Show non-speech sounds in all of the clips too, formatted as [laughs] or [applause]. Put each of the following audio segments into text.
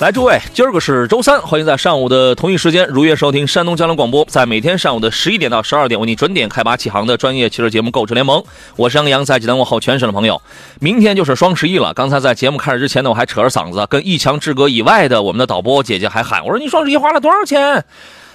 来，诸位，今儿个是周三，欢迎在上午的同一时间如约收听山东交通广播，在每天上午的十一点到十二点为你准点开拔启航的专业汽车节目《购车联盟》，我是杨洋，在济南问候全省的朋友。明天就是双十一了，刚才在节目开始之前呢，我还扯着嗓子跟一墙之隔以外的我们的导播姐姐还喊，我说你双十一花了多少钱？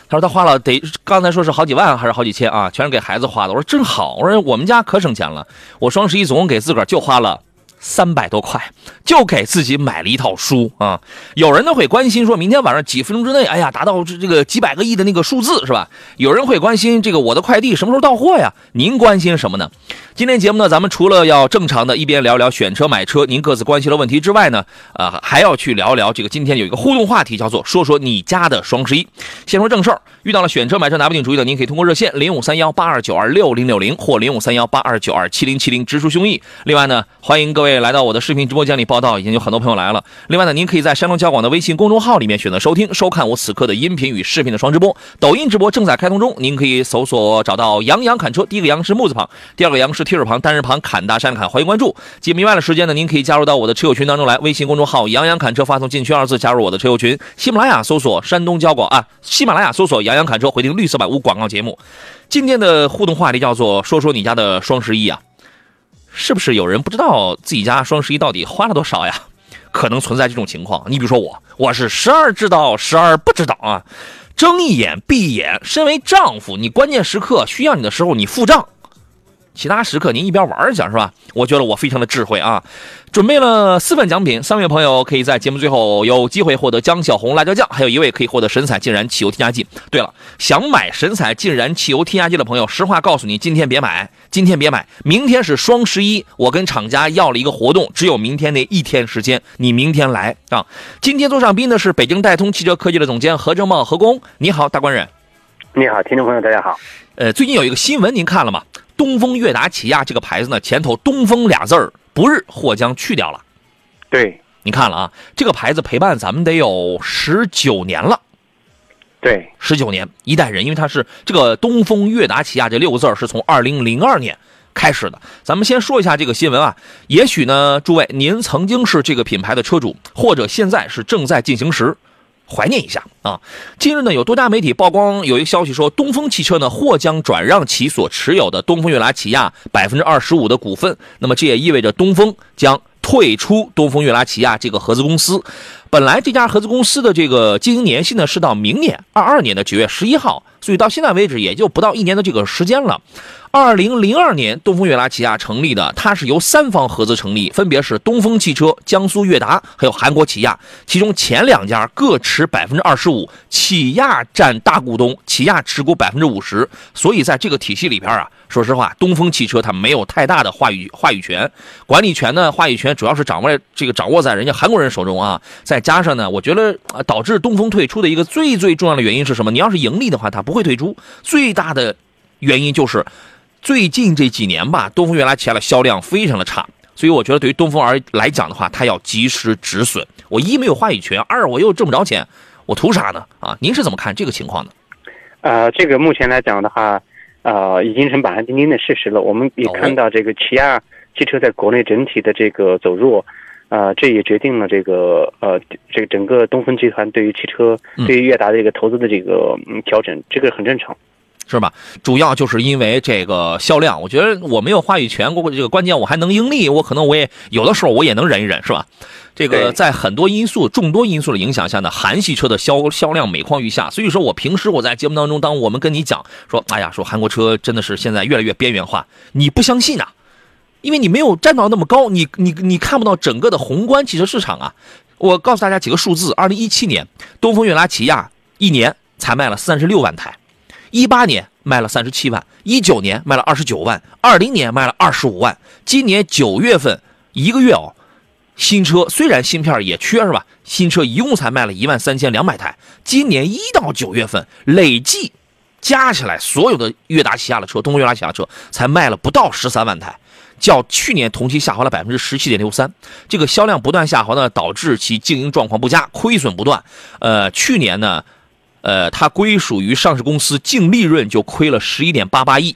他说他花了得刚才说是好几万还是好几千啊，全是给孩子花的。我说真好，我说我们家可省钱了，我双十一总共给自个儿就花了。三百多块就给自己买了一套书啊！有人呢会关心，说明天晚上几分钟之内，哎呀，达到这这个几百个亿的那个数字是吧？有人会关心这个我的快递什么时候到货呀？您关心什么呢？今天节目呢，咱们除了要正常的一边聊聊选车买车您各自关心的问题之外呢，呃，还要去聊聊这个今天有一个互动话题，叫做说说你家的双十一。先说正事儿，遇到了选车买车拿不定主意的，您可以通过热线零五三幺八二九二六零六零或零五三幺八二九二七零七零直抒胸臆。另外呢，欢迎各位。来到我的视频直播间里报道，已经有很多朋友来了。另外呢，您可以在山东交广的微信公众号里面选择收听、收看我此刻的音频与视频的双直播。抖音直播正在开通中，您可以搜索找到“杨洋侃车”，第一个“杨”是木字旁，第二个“杨”是提手旁，单人旁，侃大山砍。欢迎关注。节目以外的时间呢，您可以加入到我的车友群当中来。微信公众号“杨洋侃车”，发送“进群”二字加入我的车友群。喜马拉雅搜索“山东交广”啊，喜马拉雅搜索“杨洋侃车”，回听绿色版无广告节目。今天的互动话题叫做“说说你家的双十一啊”。是不是有人不知道自己家双十一到底花了多少呀？可能存在这种情况。你比如说我，我是时而知道，时而不知道啊。睁一眼闭一眼，身为丈夫，你关键时刻需要你的时候，你付账。其他时刻您一边玩去是吧？我觉得我非常的智慧啊，准备了四份奖品，三位朋友可以在节目最后有机会获得江小红辣椒酱，还有一位可以获得神采净燃汽油添加剂。对了，想买神采净燃汽油添加剂的朋友，实话告诉你，今天别买，今天别买，明天是双十一，我跟厂家要了一个活动，只有明天那一天时间，你明天来啊。今天坐上宾的是北京戴通汽车科技的总监何正茂何工，你好，大官人。你好，听众朋友，大家好。呃，最近有一个新闻，您看了吗？东风悦达起亚这个牌子呢，前头“东风”俩字儿不日或将去掉了。对，你看了啊，这个牌子陪伴咱们得有十九年了。对，十九年一代人，因为它是这个“东风悦达起亚”这六个字是从二零零二年开始的。咱们先说一下这个新闻啊，也许呢，诸位您曾经是这个品牌的车主，或者现在是正在进行时。怀念一下啊！近日呢，有多家媒体曝光有一个消息说，东风汽车呢或将转让其所持有的东风悦达起亚百分之二十五的股份。那么这也意味着东风将退出东风悦达起亚这个合资公司。本来这家合资公司的这个经营年限呢是到明年二二年的九月十一号，所以到现在为止也就不到一年的这个时间了。二零零二年，东风悦达起亚成立的，它是由三方合资成立，分别是东风汽车、江苏悦达，还有韩国起亚。其中前两家各持百分之二十五，起亚占大股东，起亚持股百分之五十。所以在这个体系里边啊，说实话，东风汽车它没有太大的话语话语权，管理权呢，话语权主要是掌握这个掌握在人家韩国人手中啊。在加上呢，我觉得导致东风退出的一个最最重要的原因是什么？你要是盈利的话，它不会退出。最大的原因就是。最近这几年吧，东风悦达起亚的销量非常的差，所以我觉得对于东风而来讲的话，它要及时止损。我一没有话语权，二我又挣不着钱，我图啥呢？啊，您是怎么看这个情况呢？呃，这个目前来讲的话，呃，已经成板上钉钉的事实了。我们也看到这个起亚汽车在国内整体的这个走弱，呃，这也决定了这个呃，这个整个东风集团对于汽车对于悦达的这个投资的这个嗯调整，这个很正常。是吧？主要就是因为这个销量，我觉得我没有话语权，过这个关键我还能盈利，我可能我也有的时候我也能忍一忍，是吧？这个在很多因素、众多因素的影响下呢，韩系车的销销量每况愈下。所以说我平时我在节目当中，当我们跟你讲说，哎呀，说韩国车真的是现在越来越边缘化，你不相信啊？因为你没有站到那么高，你你你看不到整个的宏观汽车市场啊。我告诉大家几个数字：二零一七年，东风悦达起亚一年才卖了三十六万台。一八年卖了三十七万，一九年卖了二十九万，二零年卖了二十五万，今年九月份一个月哦，新车虽然芯片也缺是吧？新车一共才卖了一万三千两百台，今年一到九月份累计加起来所有的悦达旗下的车，东风悦达旗下车才卖了不到十三万台，较去年同期下滑了百分之十七点六三。这个销量不断下滑呢，导致其经营状况不佳，亏损不断。呃，去年呢，呃，它归属于上市公司净利润就亏了十一点八八亿。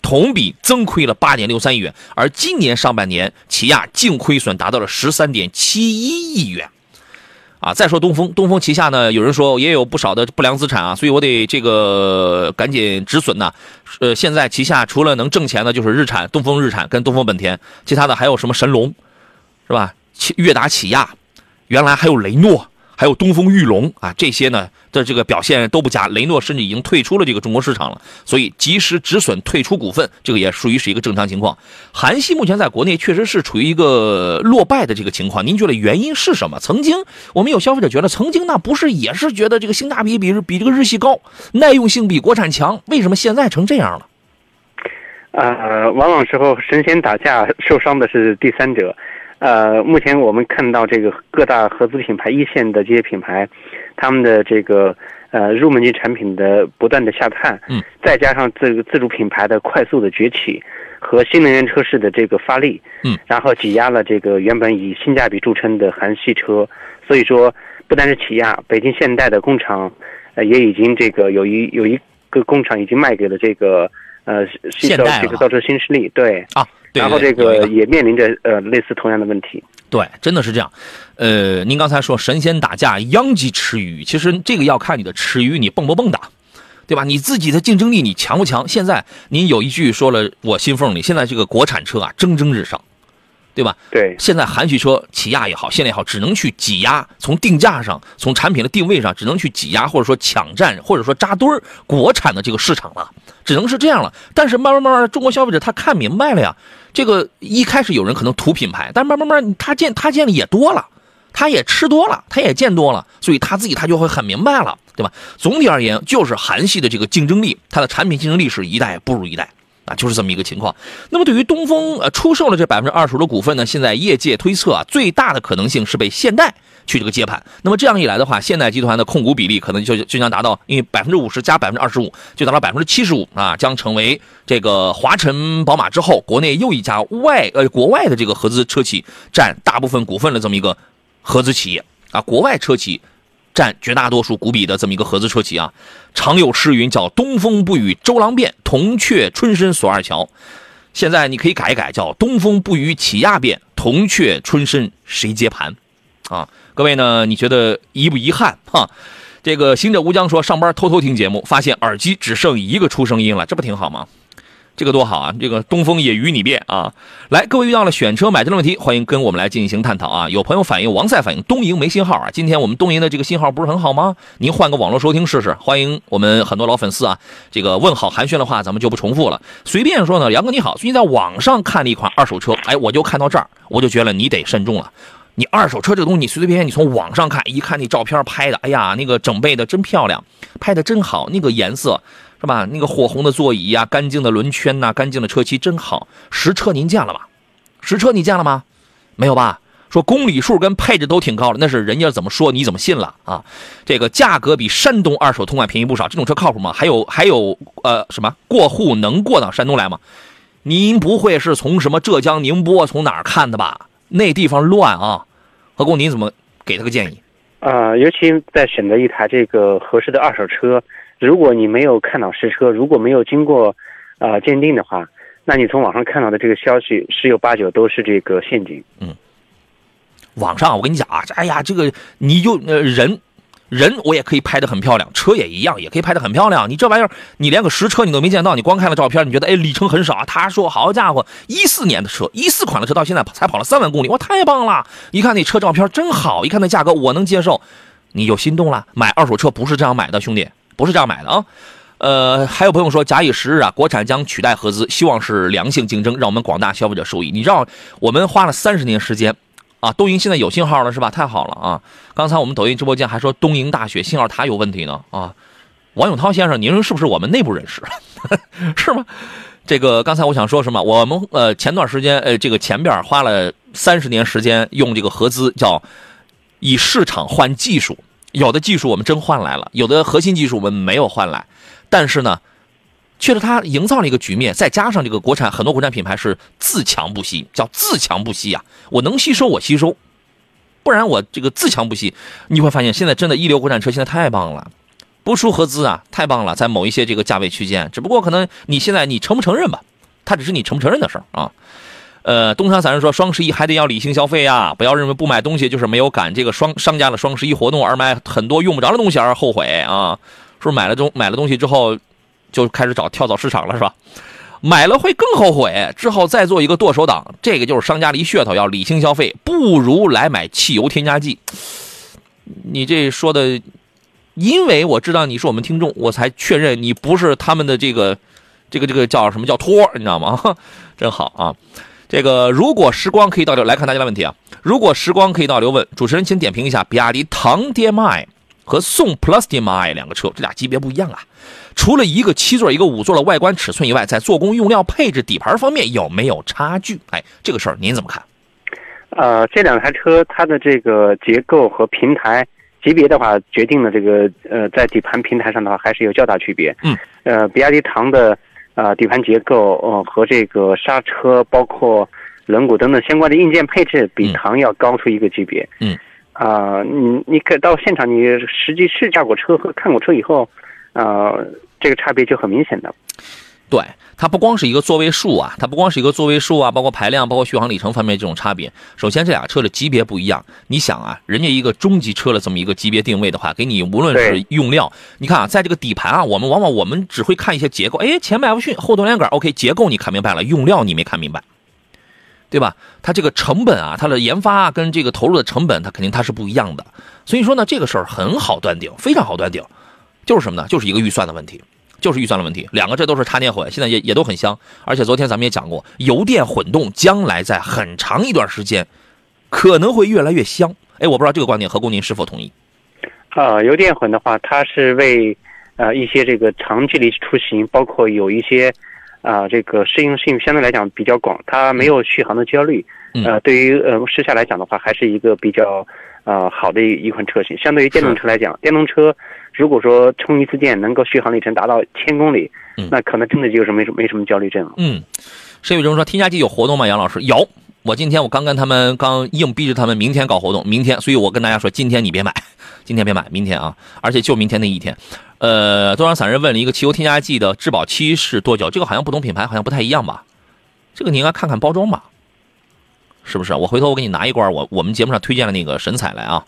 同比增亏了八点六三亿元，而今年上半年，起亚净亏损达到了十三点七一亿元，啊，再说东风，东风旗下呢，有人说也有不少的不良资产啊，所以我得这个赶紧止损呐。呃，现在旗下除了能挣钱的，就是日产、东风日产跟东风本田，其他的还有什么神龙，是吧？悦达起亚，原来还有雷诺。还有东风裕隆啊，这些呢的这个表现都不佳，雷诺甚至已经退出了这个中国市场了，所以及时止损退出股份，这个也属于是一个正常情况。韩系目前在国内确实是处于一个落败的这个情况，您觉得原因是什么？曾经我们有消费者觉得，曾经那不是也是觉得这个性价比比比这个日系高，耐用性比国产强，为什么现在成这样了？呃，往往时候神仙打架受伤的是第三者。呃，目前我们看到这个各大合资品牌一线的这些品牌，他们的这个呃入门级产品的不断的下探，嗯，再加上这个自主品牌的快速的崛起和新能源车市的这个发力，嗯，然后挤压了这个原本以性价比著称的韩系车，所以说不单是起亚，北京现代的工厂，呃也已经这个有一有一个工厂已经卖给了这个呃现代这个造车新势力，对啊。然后这个也面临着呃类似同样的问题。对，真的是这样。呃，您刚才说神仙打架，殃及池鱼，其实这个要看你的池鱼你蹦不蹦跶，对吧？你自己的竞争力你强不强？现在您有一句说了我心缝里，现在这个国产车啊蒸蒸日上。对吧？对，现在韩系车，起亚也好，现在也好，只能去挤压，从定价上，从产品的定位上，只能去挤压，或者说抢占，或者说扎堆儿国产的这个市场了，只能是这样了。但是慢慢慢慢，中国消费者他看明白了呀，这个一开始有人可能图品牌，但慢慢慢他见他见的也多了，他也吃多了，他也见多了，所以他自己他就会很明白了，对吧？总体而言，就是韩系的这个竞争力，它的产品竞争力是一代不如一代。啊，就是这么一个情况。那么，对于东风呃出售了这百分之二十的股份呢，现在业界推测啊，最大的可能性是被现代去这个接盘。那么这样一来的话，现代集团的控股比例可能就就将达到，因为百分之五十加百分之二十五，就达到百分之七十五啊，将成为这个华晨宝马之后，国内又一家外呃国外的这个合资车企占大部分股份的这么一个合资企业啊，国外车企。占绝大多数股比的这么一个合资车企啊，常有诗云叫“东风不与周郎便，铜雀春深锁二乔”。现在你可以改一改，叫“东风不与起亚变，铜雀春深谁接盘”。啊，各位呢，你觉得遗不遗憾？哈，这个行者无疆说，上班偷偷听节目，发现耳机只剩一个出声音了，这不挺好吗？这个多好啊！这个东风也与你变啊！来，各位遇到了选车买车的问题，欢迎跟我们来进行探讨啊！有朋友反映，王赛反映东营没信号啊！今天我们东营的这个信号不是很好吗？您换个网络收听试试。欢迎我们很多老粉丝啊！这个问好寒暄的话，咱们就不重复了。随便说呢，杨哥你好，最近在网上看了一款二手车，哎，我就看到这儿，我就觉得你得慎重了。你二手车这个东西，你随随便便你从网上看，一看那照片拍的，哎呀，那个整备的真漂亮，拍的真好，那个颜色。是吧？那个火红的座椅呀，干净的轮圈呐，干净的车漆真好。实车您见了吧？实车你见了吗？没有吧？说公里数跟配置都挺高的，那是人家怎么说你怎么信了啊？这个价格比山东二手通款便宜不少，这种车靠谱吗？还有还有呃什么过户能过到山东来吗？您不会是从什么浙江宁波从哪儿看的吧？那地方乱啊！何工，您怎么给他个建议？啊，尤其在选择一台这个合适的二手车。如果你没有看到实车，如果没有经过，啊鉴定的话，那你从网上看到的这个消息十有八九都是这个陷阱。嗯，网上我跟你讲啊，哎呀，这个你就呃人，人我也可以拍得很漂亮，车也一样，也可以拍得很漂亮。你这玩意儿，你连个实车你都没见到，你光看了照片，你觉得哎里程很少啊。他说好家伙，一四年的车，一四款的车到现在才跑了三万公里，哇太棒了！一看那车照片真好，一看那价格我能接受，你就心动了。买二手车不是这样买的，兄弟。不是这样买的啊，呃，还有朋友说，假以时日啊，国产将取代合资，希望是良性竞争，让我们广大消费者受益。你知道，我们花了三十年时间，啊，东营现在有信号了是吧？太好了啊！刚才我们抖音直播间还说东营大学信号塔有问题呢啊！王永涛先生，您是不是我们内部人士？[laughs] 是吗？这个刚才我想说什么？我们呃前段时间呃这个前边花了三十年时间用这个合资叫以市场换技术，有的技术我们真换来了，有的核心技术我们没有换来，但是呢，确实它营造了一个局面，再加上这个国产很多国产品牌是自强不息，叫自强不息呀，我能吸收我吸收，不然我这个自强不息，你会发现现在真的一流国产车现在太棒了。不输合资啊，太棒了，在某一些这个价位区间，只不过可能你现在你承不承认吧，它只是你承不承认的事儿啊。呃，东山散人说双十一还得要理性消费啊，不要认为不买东西就是没有赶这个双商家的双十一活动而买很多用不着的东西而后悔啊。说买了东买了东西之后就开始找跳蚤市场了是吧？买了会更后悔，之后再做一个剁手党，这个就是商家的一噱头，要理性消费，不如来买汽油添加剂。你这说的。因为我知道你是我们听众，我才确认你不是他们的这个，这个这个叫什么叫托，你知道吗？[laughs] 真好啊！这个如果时光可以倒流，来看大家的问题啊。如果时光可以倒流，问主持人，请点评一下比亚迪唐 DM-i 和宋 Plus DM-i 两个车，这俩级别不一样啊。除了一个七座一个五座的外观尺寸以外，在做工、用料、配置、底盘方面有没有差距？哎，这个事儿您怎么看？呃，这两台车它的这个结构和平台。级别的话，决定了这个呃，在底盘平台上的话，还是有较大区别。嗯，呃，比亚迪唐的呃底盘结构，呃和这个刹车、包括轮毂等等相关的硬件配置，比唐要高出一个级别。嗯，啊，你你可到现场，你实际试驾过车和看过车以后，啊，这个差别就很明显的。对。它不光是一个座位数啊，它不光是一个座位数啊，包括排量、包括续航里程方面这种差别。首先，这俩车的级别不一样。你想啊，人家一个中级车的这么一个级别定位的话，给你无论是用料，你看啊，在这个底盘啊，我们往往我们只会看一些结构，哎，前麦弗逊，后多连杆，OK，结构你看明白了，用料你没看明白，对吧？它这个成本啊，它的研发跟这个投入的成本，它肯定它是不一样的。所以说呢，这个事儿很好断定，非常好断定，就是什么呢？就是一个预算的问题。就是预算的问题，两个这都是插电混，现在也也都很香。而且昨天咱们也讲过，油电混动将来在很长一段时间可能会越来越香。哎，我不知道这个观点何工您是否同意？啊，油电混的话，它是为呃一些这个长距离出行，包括有一些啊这个适应性相对来讲比较广，它没有续航的焦虑。呃，对于呃时下来讲的话，还是一个比较啊好的一一款车型。相对于电动车来讲，电动车。如果说充一次电能够续航里程达到千公里，那可能真的就是没什没什么焦虑症了。嗯，申宇中说添加剂有活动吗？杨老师有，我今天我刚跟他们刚硬逼着他们明天搞活动，明天，所以我跟大家说，今天你别买，[laughs] 今天别买，明天啊，而且就明天那一天。呃，多少散人问了一个汽油添加剂的质保期是多久？这个好像不同品牌好像不太一样吧？这个你应该看看包装吧，是不是？我回头我给你拿一罐，我我们节目上推荐的那个神采来啊。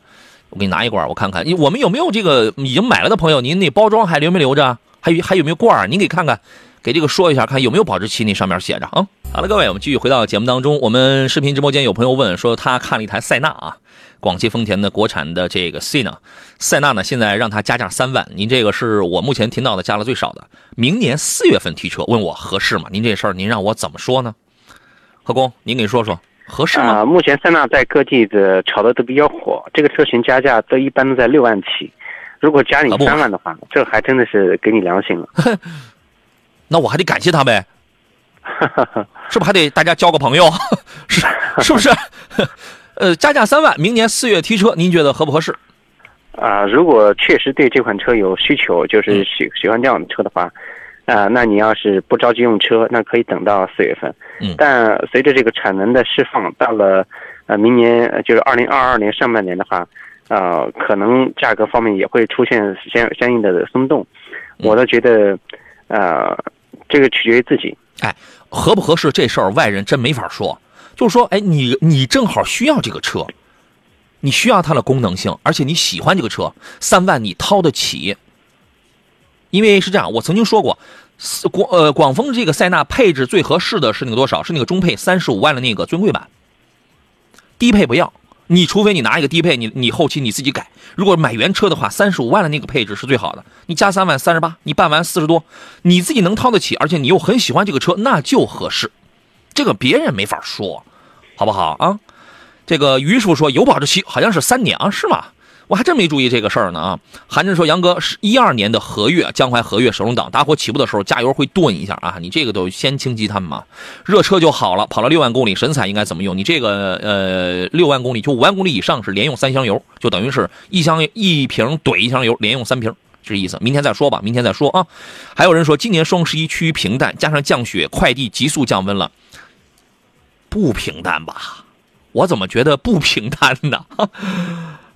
我给你拿一罐，我看看。你我们有没有这个已经买了的朋友？您那包装还留没留着？还有还有没有罐？您给看看，给这个说一下，看有没有保质期？那上面写着啊。好了，各位，我们继续回到节目当中。我们视频直播间有朋友问说，他看了一台塞纳啊，广汽丰田的国产的这个塞纳，塞纳呢现在让他加价三万，您这个是我目前听到的加了最少的。明年四月份提车，问我合适吗？您这事儿您让我怎么说呢？何工，您给说说。合适啊！目前塞纳在各地的炒的都比较火，这个车型加价都一般都在六万起，如果加你三万的话，这还真的是给你良心了。[laughs] 那我还得感谢他呗，[laughs] 是不是还得大家交个朋友？[laughs] 是是不是？呃，加价三万，明年四月提车，您觉得合不合适？啊，如果确实对这款车有需求，就是喜喜欢这样的车的话。啊，那你要是不着急用车，那可以等到四月份。嗯，但随着这个产能的释放，到了呃明年就是二零二二年上半年的话，呃，可能价格方面也会出现相相应的松动。我倒觉得，呃，这个取决于自己。哎，合不合适这事儿，外人真没法说。就是说，哎，你你正好需要这个车，你需要它的功能性，而且你喜欢这个车，三万你掏得起。因为是这样，我曾经说过，广呃广丰这个塞纳配置最合适的是那个多少？是那个中配三十五万的那个尊贵版，低配不要。你除非你拿一个低配，你你后期你自己改。如果买原车的话，三十五万的那个配置是最好的。你加三万三十八，你办完四十多，你自己能掏得起，而且你又很喜欢这个车，那就合适。这个别人没法说，好不好啊？这个于叔说有保质期，好像是三年啊，是吗？我还真没注意这个事儿呢啊！韩真说：“杨哥是一二年的和悦江淮和悦手动挡，打火起步的时候加油会顿一下啊！你这个都先清积碳嘛，热车就好了。跑了六万公里，神采应该怎么用？你这个呃六万公里就五万公里以上是连用三箱油，就等于是一箱一瓶怼一箱油，连用三瓶，这意思。明天再说吧，明天再说啊！还有人说今年双十一趋于平淡，加上降雪，快递急速降温了，不平淡吧？我怎么觉得不平淡呢？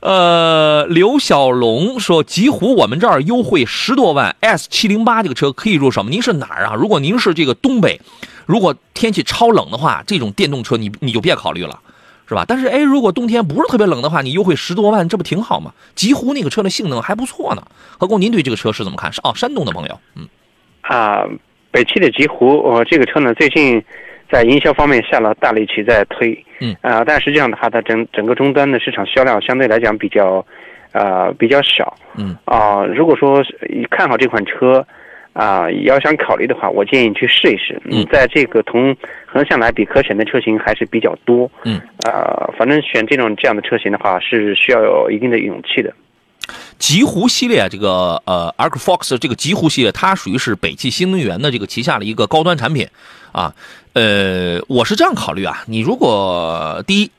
呃，刘小龙说，极狐我们这儿优惠十多万，S 七零八这个车可以入手吗？您是哪儿啊？如果您是这个东北，如果天气超冷的话，这种电动车你你就别考虑了，是吧？但是哎，如果冬天不是特别冷的话，你优惠十多万，这不挺好吗？极狐那个车的性能还不错呢。何工，您对这个车是怎么看？是哦，山东的朋友，嗯，啊，北汽的极狐，我，这个车呢，最近。在营销方面下了大力气在推，嗯啊，但实际上的话，它整整个终端的市场销量相对来讲比较，呃比较少，嗯啊，如果说看好这款车，啊，要想考虑的话，我建议你去试一试。嗯，在这个同横向来比可选的车型还是比较多，嗯啊，反正选这种这样的车型的话是需要有一定的勇气的。极狐系列这个呃，Arcfox 这个极狐系列，它属于是北汽新能源的这个旗下的一个高端产品，啊，呃，我是这样考虑啊，你如果第一。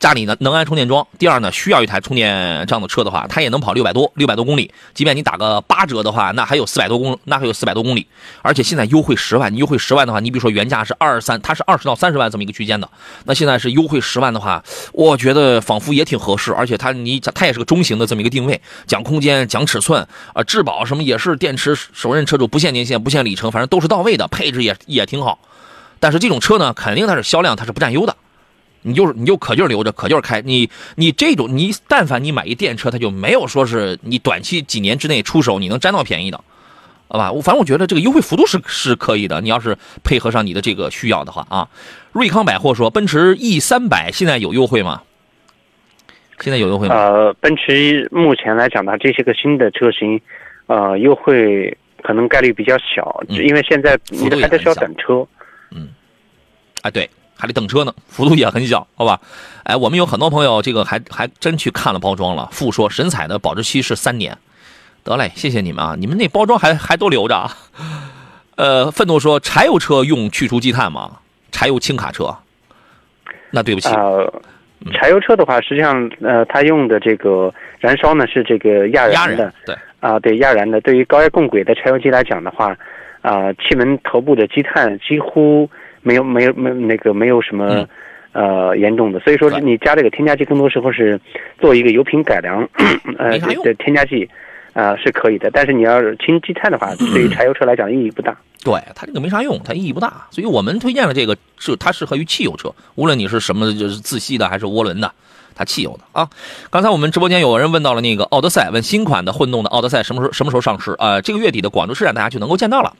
家里呢能安充电桩，第二呢需要一台充电这样的车的话，它也能跑六百多六百多公里。即便你打个八折的话，那还有四百多公，那还有四百多公里。而且现在优惠十万，你优惠十万的话，你比如说原价是二三，它是二十到三十万这么一个区间的，那现在是优惠十万的话，我觉得仿佛也挺合适。而且它你它也是个中型的这么一个定位，讲空间讲尺寸啊，质保什么也是电池首任车主不限年限不限里程，反正都是到位的，配置也也挺好。但是这种车呢，肯定它是销量它是不占优的。你就是你就可劲儿留着，可劲儿开。你你这种你但凡你买一电车，它就没有说是你短期几年之内出手你能占到便宜的，好吧？我反正我觉得这个优惠幅度是是可以的。你要是配合上你的这个需要的话啊，瑞康百货说奔驰 E 三百现在有优惠吗？现在有优惠吗？呃，奔驰目前来讲呢，这些个新的车型，呃，优惠可能概率比较小，因为现在你还在需要等车。嗯，啊对。还得等车呢，幅度也很小，好吧？哎，我们有很多朋友，这个还还真去看了包装了。富说神采的保质期是三年，得嘞，谢谢你们啊！你们那包装还还都留着啊？呃，愤怒说柴油车用去除积碳吗？柴油轻卡车？那对不起，呃，柴油车的话，实际上呃，它用的这个燃烧呢是这个压燃的，对啊，对压燃的。对于高压共轨的柴油机来讲的话，啊，气门头部的积碳几乎。没有没有没那个没有什么，呃严重的，所以说你加这个添加剂更多时候是做一个油品改良，[clears throat] 呃的添加剂，啊是可以的，但是你要是清积碳的话，对于柴油车来讲意义不大。对它这个没啥用，它意义不大，所以我们推荐的这个是它适合于汽油车，无论你是什么就是自吸的还是涡轮的，它汽油的啊。刚才我们直播间有人问到了那个奥德赛，问新款的混动的奥德赛什么时候什么时候上市啊？这个月底的广州车展大家就能够见到了。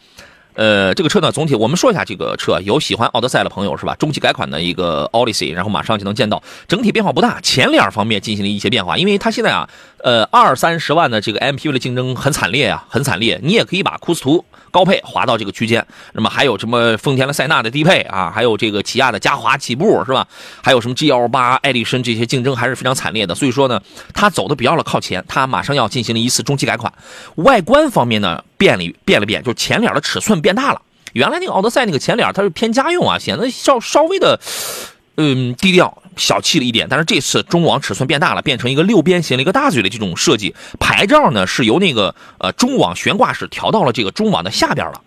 呃，这个车呢，总体我们说一下这个车，有喜欢奥德赛的朋友是吧？中期改款的一个 Odyssey，然后马上就能见到，整体变化不大，前脸方面进行了一些变化，因为它现在啊，呃，二三十万的这个 MPV 的竞争很惨烈啊，很惨烈，你也可以把库斯图。高配滑到这个区间，那么还有什么丰田的塞纳的低配啊，还有这个起亚的嘉华起步是吧？还有什么 GL 八、艾力绅这些竞争还是非常惨烈的。所以说呢，它走的比较的靠前，它马上要进行了一次中期改款。外观方面呢，变了变了变，就前脸的尺寸变大了。原来那个奥德赛那个前脸它是偏家用啊，显得稍稍微的嗯低调。小气了一点，但是这次中网尺寸变大了，变成一个六边形的一个大嘴的这种设计。牌照呢是由那个呃中网悬挂式调到了这个中网的下边了。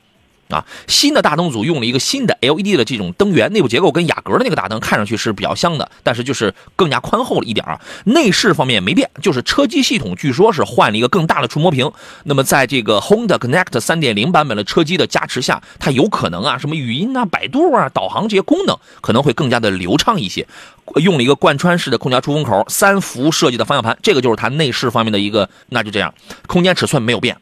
啊，新的大灯组用了一个新的 LED 的这种灯源，内部结构跟雅阁的那个大灯看上去是比较像的，但是就是更加宽厚了一点啊。内饰方面没变，就是车机系统据说是换了一个更大的触摸屏。那么在这个 Honda Connect 3.0版本的车机的加持下，它有可能啊，什么语音啊、百度啊、导航这些功能可能会更加的流畅一些。用了一个贯穿式的空调出风口，三辐设计的方向盘，这个就是它内饰方面的一个，那就这样，空间尺寸没有变。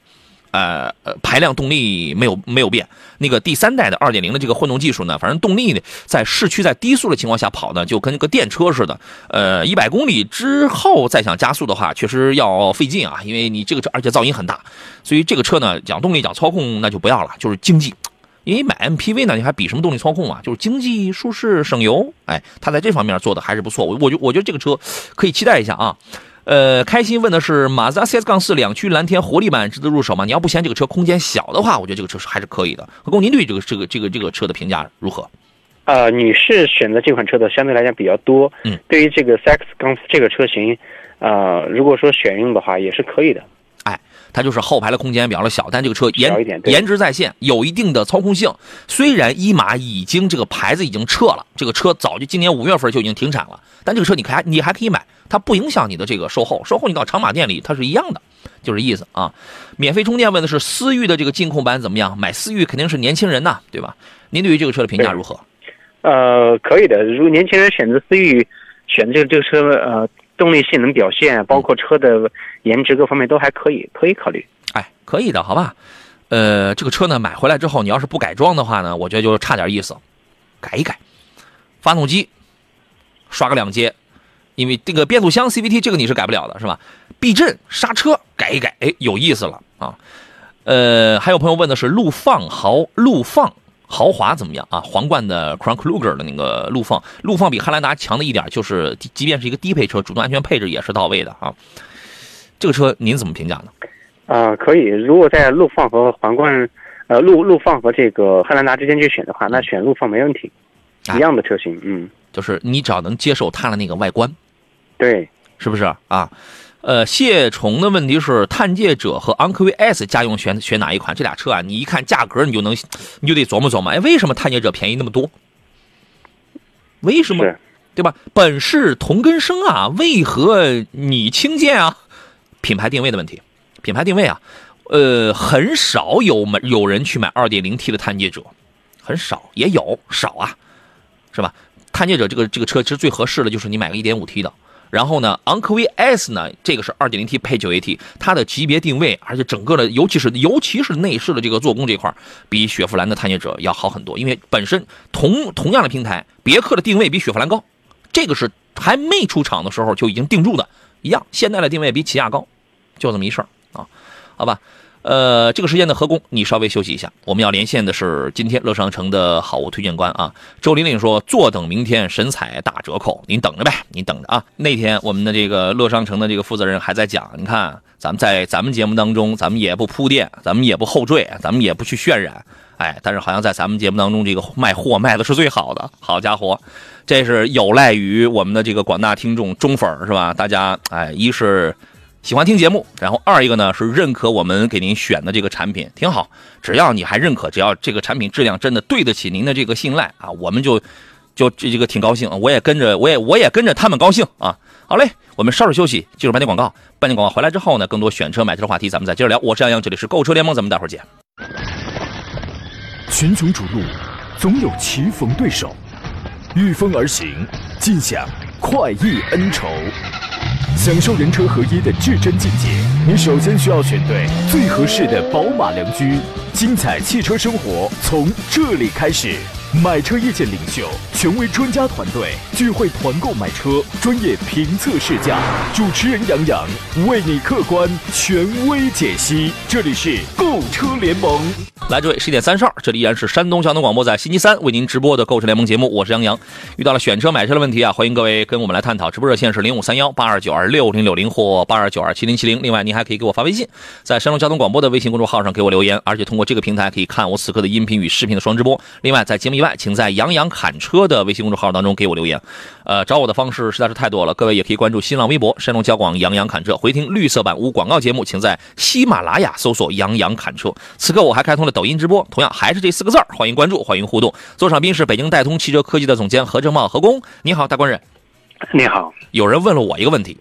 呃，排量动力没有没有变，那个第三代的二点零的这个混动技术呢，反正动力呢，在市区在低速的情况下跑呢，就跟个电车似的。呃，一百公里之后再想加速的话，确实要费劲啊，因为你这个车而且噪音很大，所以这个车呢，讲动力讲操控那就不要了，就是经济。因为买 MPV 呢，你还比什么动力操控啊？就是经济、舒适、省油。哎，它在这方面做的还是不错，我我觉我觉得这个车可以期待一下啊。呃，开心问的是马自达 CS 杠四两驱蓝天活力版值得入手吗？你要不嫌这个车空间小的话，我觉得这个车是还是可以的。何工，您对这个这个这个这个车的评价如何？呃，女士选择这款车的相对来讲比较多。嗯，对于这个 CX 杠四这个车型，呃，如果说选用的话也是可以的。它就是后排的空间比较的小，但这个车颜颜值在线，有一定的操控性。虽然一马已经这个牌子已经撤了，这个车早就今年五月份就已经停产了，但这个车你还你还可以买，它不影响你的这个售后，售后你到长马店里它是一样的，就是意思啊。免费充电问的是思域的这个进控版怎么样？买思域肯定是年轻人呐，对吧？您对于这个车的评价如何？呃，可以的。如果年轻人选择思域，选这个这个车，呃，动力性能表现，包括车的颜值各方面都还可以，可以考虑。哎，可以的，好吧？呃，这个车呢买回来之后，你要是不改装的话呢，我觉得就差点意思，改一改，发动机刷个两阶，因为这个变速箱 CVT 这个你是改不了的，是吧？避震、刹车改一改，哎，有意思了啊。呃，还有朋友问的是陆放豪陆放豪华怎么样啊？皇冠的 Crown Kluger 的那个陆放，陆放比汉兰达强的一点就是，即即便是一个低配车，主动安全配置也是到位的啊。这个车您怎么评价呢？啊、可以。如果在陆放和皇冠，呃，陆陆放和这个汉兰达之间去选的话，那选陆放没问题，哎一样的车型。嗯，就是你只要能接受它的那个外观，对。是不是啊？呃，谢虫的问题是，探界者和昂科威 S 家用选选哪一款？这俩车啊，你一看价格，你就能，你就得琢磨琢磨，哎，为什么探界者便宜那么多？为什么？对吧？本是同根生啊，为何你轻贱啊？品牌定位的问题，品牌定位啊，呃，很少有买有人去买 2.0T 的探界者，很少，也有少啊，是吧？探界者这个这个车其实最合适的就是你买个 1.5T 的。然后呢，昂科威 S 呢，这个是 2.0T 配 9AT，它的级别定位，而且整个的，尤其是尤其是内饰的这个做工这块，比雪佛兰的探险者要好很多。因为本身同同样的平台，别克的定位比雪佛兰高，这个是还没出厂的时候就已经定住的，一样。现在的定位比起亚高，就这么一事儿啊，好吧。呃，这个时间的何工，你稍微休息一下。我们要连线的是今天乐商城的好物推荐官啊，周玲玲说坐等明天神采打折扣，您等着呗，您等着啊。那天我们的这个乐商城的这个负责人还在讲，你看咱们在咱们节目当中，咱们也不铺垫，咱们也不后缀，咱们也不去渲染，哎，但是好像在咱们节目当中，这个卖货卖的是最好的，好家伙，这是有赖于我们的这个广大听众忠粉是吧？大家哎，一是。喜欢听节目，然后二一个呢是认可我们给您选的这个产品，挺好。只要你还认可，只要这个产品质量真的对得起您的这个信赖啊，我们就就这这个挺高兴，我也跟着，我也我也跟着他们高兴啊。好嘞，我们稍事休息，进入半点广告。半点广告回来之后呢，更多选车买车的话题，咱们再接着聊。我是杨洋，这里是购车联盟，咱们待会儿见。群雄逐鹿，总有棋逢对手，御风而行，尽享快意恩仇。享受人车合一的至臻境界，你首先需要选对最合适的宝马良驹。精彩汽车生活从这里开始。买车意见领袖，权威专家团队聚会团购买车，专业评测试驾，主持人杨洋为你客观权威解析。这里是购车联盟。来，这位十一点三十二，这里依然是山东交通广播在星期三为您直播的购车联盟节目，我是杨洋。遇到了选车买车的问题啊，欢迎各位跟我们来探讨。直播热线是零五三幺八二九二六零六零或八二九二七零七零。另外，您还可以给我发微信，在山东交通广播的微信公众号上给我留言，而且通过这个平台可以看我此刻的音频与视频的双直播。另外，在节目以外，请在杨洋侃车的微信公众号当中给我留言。呃，找我的方式实在是太多了，各位也可以关注新浪微博山东交广杨洋侃车，回听绿色版无广告节目，请在喜马拉雅搜索杨洋侃车。此刻我还开通了抖音直播，同样还是这四个字儿，欢迎关注，欢迎互动。座上宾是北京戴通汽车科技的总监何正茂，何工，你好，大官人。你好，有人问了我一个问题，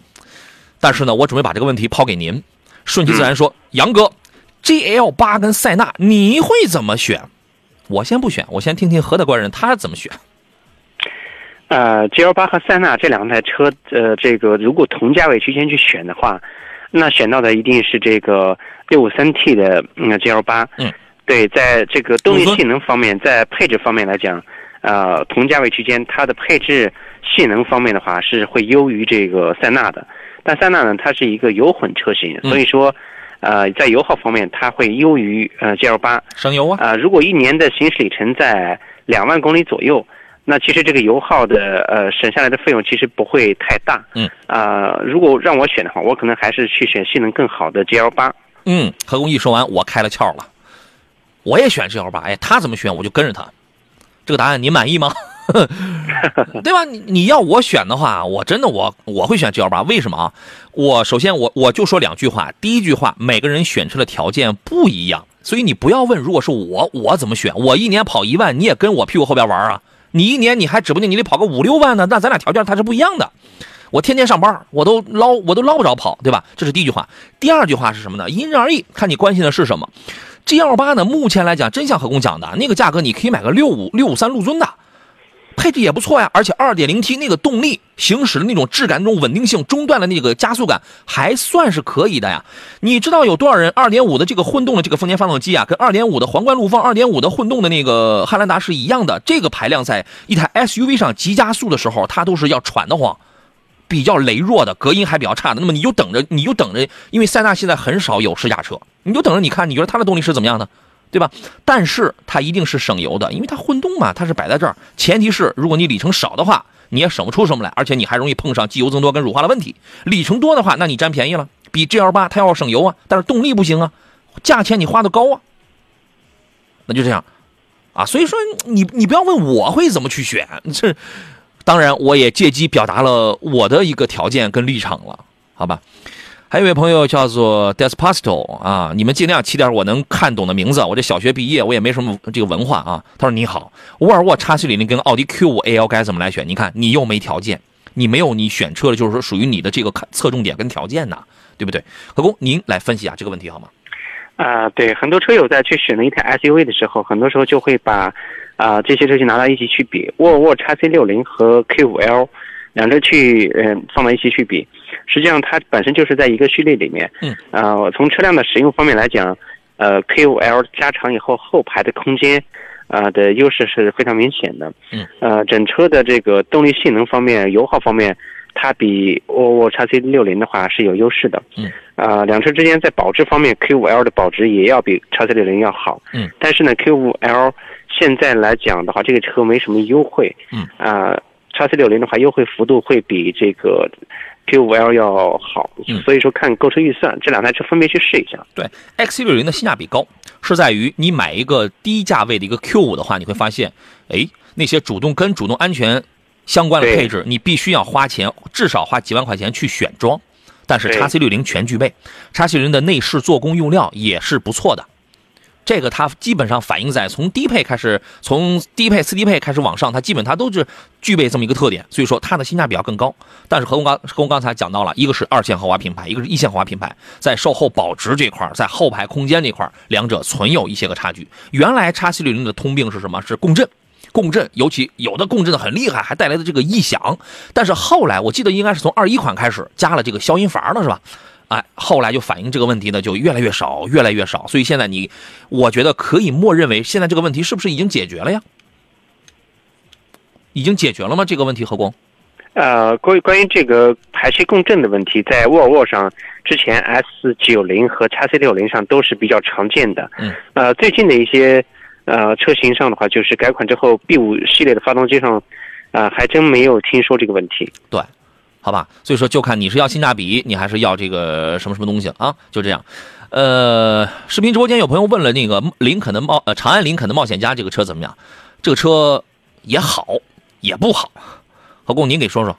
但是呢，我准备把这个问题抛给您，顺其自然说，杨哥，GL 八跟塞纳你会怎么选？我先不选，我先听听何大官人他怎么选。呃，GL 八和塞纳这两台车，呃，这个如果同价位区间去选的话，那选到的一定是这个六五三 T 的嗯 GL 八。嗯，对，在这个动力性能方面，在配置方面来讲，呃，同价位区间它的配置性能方面的话是会优于这个塞纳的。但塞纳呢，它是一个油混车型，嗯所以说，呃，在油耗方面它会优于呃 GL 八。省油啊，啊、如果一年的行驶里程在两万公里左右，那其实这个油耗的呃省下来的费用其实不会太大。嗯，啊、如果让我选的话，我可能还是去选性能更好的 GL 八。嗯，何工一说完，我开了窍了，我也选 G L 八，哎，他怎么选我就跟着他，这个答案你满意吗？[laughs] 对吧？你你要我选的话，我真的我我会选 G L 八，为什么啊？我首先我我就说两句话，第一句话，每个人选车的条件不一样，所以你不要问，如果是我，我怎么选？我一年跑一万，你也跟我屁股后边玩啊？你一年你还指不定你得跑个五六万呢，那咱俩条件它是不一样的。我天天上班，我都捞我都捞不着跑，对吧？这是第一句话。第二句话是什么呢？因人而异，看你关心的是什么。G L 八呢，目前来讲，真像何工讲的，那个价格你可以买个六五六五三陆尊的，配置也不错呀。而且二点零 T 那个动力行驶的那种质感、那种稳定性、中段的那个加速感还算是可以的呀。你知道有多少人二点五的这个混动的这个丰田发动机啊，跟二点五的皇冠陆放、二点五的混动的那个汉兰达是一样的？这个排量在一台 SUV 上急加速的时候，它都是要喘得慌。比较羸弱的，隔音还比较差的，那么你就等着，你就等着，因为塞纳现在很少有试驾车，你就等着你看，你觉得它的动力是怎么样的，对吧？但是它一定是省油的，因为它混动嘛，它是摆在这儿，前提是如果你里程少的话，你也省不出什么来，而且你还容易碰上机油增多跟乳化的问题。里程多的话，那你占便宜了，比 GL 八它要省油啊，但是动力不行啊，价钱你花的高啊，那就这样，啊，所以说你你不要问我会怎么去选，这。当然，我也借机表达了我的一个条件跟立场了，好吧？还有一位朋友叫做 Despacito 啊，你们尽量起点我能看懂的名字。我这小学毕业，我也没什么这个文化啊。他说：“你好，沃尔沃 XC00 跟奥迪 Q 5 L 该怎么来选？你看，你又没条件，你没有你选车的，就是说属于你的这个侧重点跟条件呐，对不对？何工，您来分析一下这个问题好吗？”啊、对，很多车友在去选了一台 SUV 的时候，很多时候就会把啊、这些车型拿到一起去比，沃尔沃 x C 6 0和 Q 5 L 两车去嗯、放到一起去比，实际上它本身就是在一个序列里面。嗯。呃，从车辆的使用方面来讲，呃，K5L 加长以后后排的空间。啊、的优势是非常明显的。嗯。呃，整车的这个动力性能方面、油耗方面，它比沃尔沃 x C 六零的话是有优势的。嗯。啊、两车之间在保值方面，Q 五 L 的保值也要比 x C 六零要好。嗯。但是呢，Q 五 L 现在来讲的话，这个车没什么优惠。嗯。啊、x C 六零的话，优惠幅度会比这个 Q 五 L 要好。嗯所以说，看购车预算，这两台车分别去试一下。对，X 六零的性价比高，是在于你买一个低价位的一个 Q 五的话，你会发现，哎，那些主动跟主动安全相关的配置，你必须要花钱，至少花几万块钱去选装。但是对 x C 六零全具备，x C 六零的内饰、做工、用料也是不错的。这个它基本上反映在从低配开始，从低配、次低配开始往上，它基本它都是具备这么一个特点，所以说它的性价比要更高。但是何工刚何工刚才讲到了，一个是二线豪华品牌，一个是一线豪华品牌，在售后保值这块，在后排空间这块，两者存有一些个差距。原来叉七六零的通病是什么？是共振。共振，尤其有的共振的很厉害，还带来的这个异响。但是后来我记得应该是从二一款开始加了这个消音阀了，是吧？哎，后来就反映这个问题呢，就越来越少，越来越少。所以现在你，我觉得可以默认为，现在这个问题是不是已经解决了呀？已经解决了吗？这个问题，何工？呃，关于关于这个排气共振的问题，在沃尔沃上之前 S 九零和 x C 六零上都是比较常见的。嗯。呃，最近的一些呃车型上的话，就是改款之后 B 五系列的发动机上，呃，还真没有听说这个问题。对，好吧，所以说就看你是要性价比，你还是要这个什么什么东西啊？就这样。呃，视频直播间有朋友问了那个林肯的冒呃长安林肯的冒险家这个车怎么样？这个车也好也不好，何工您给说说。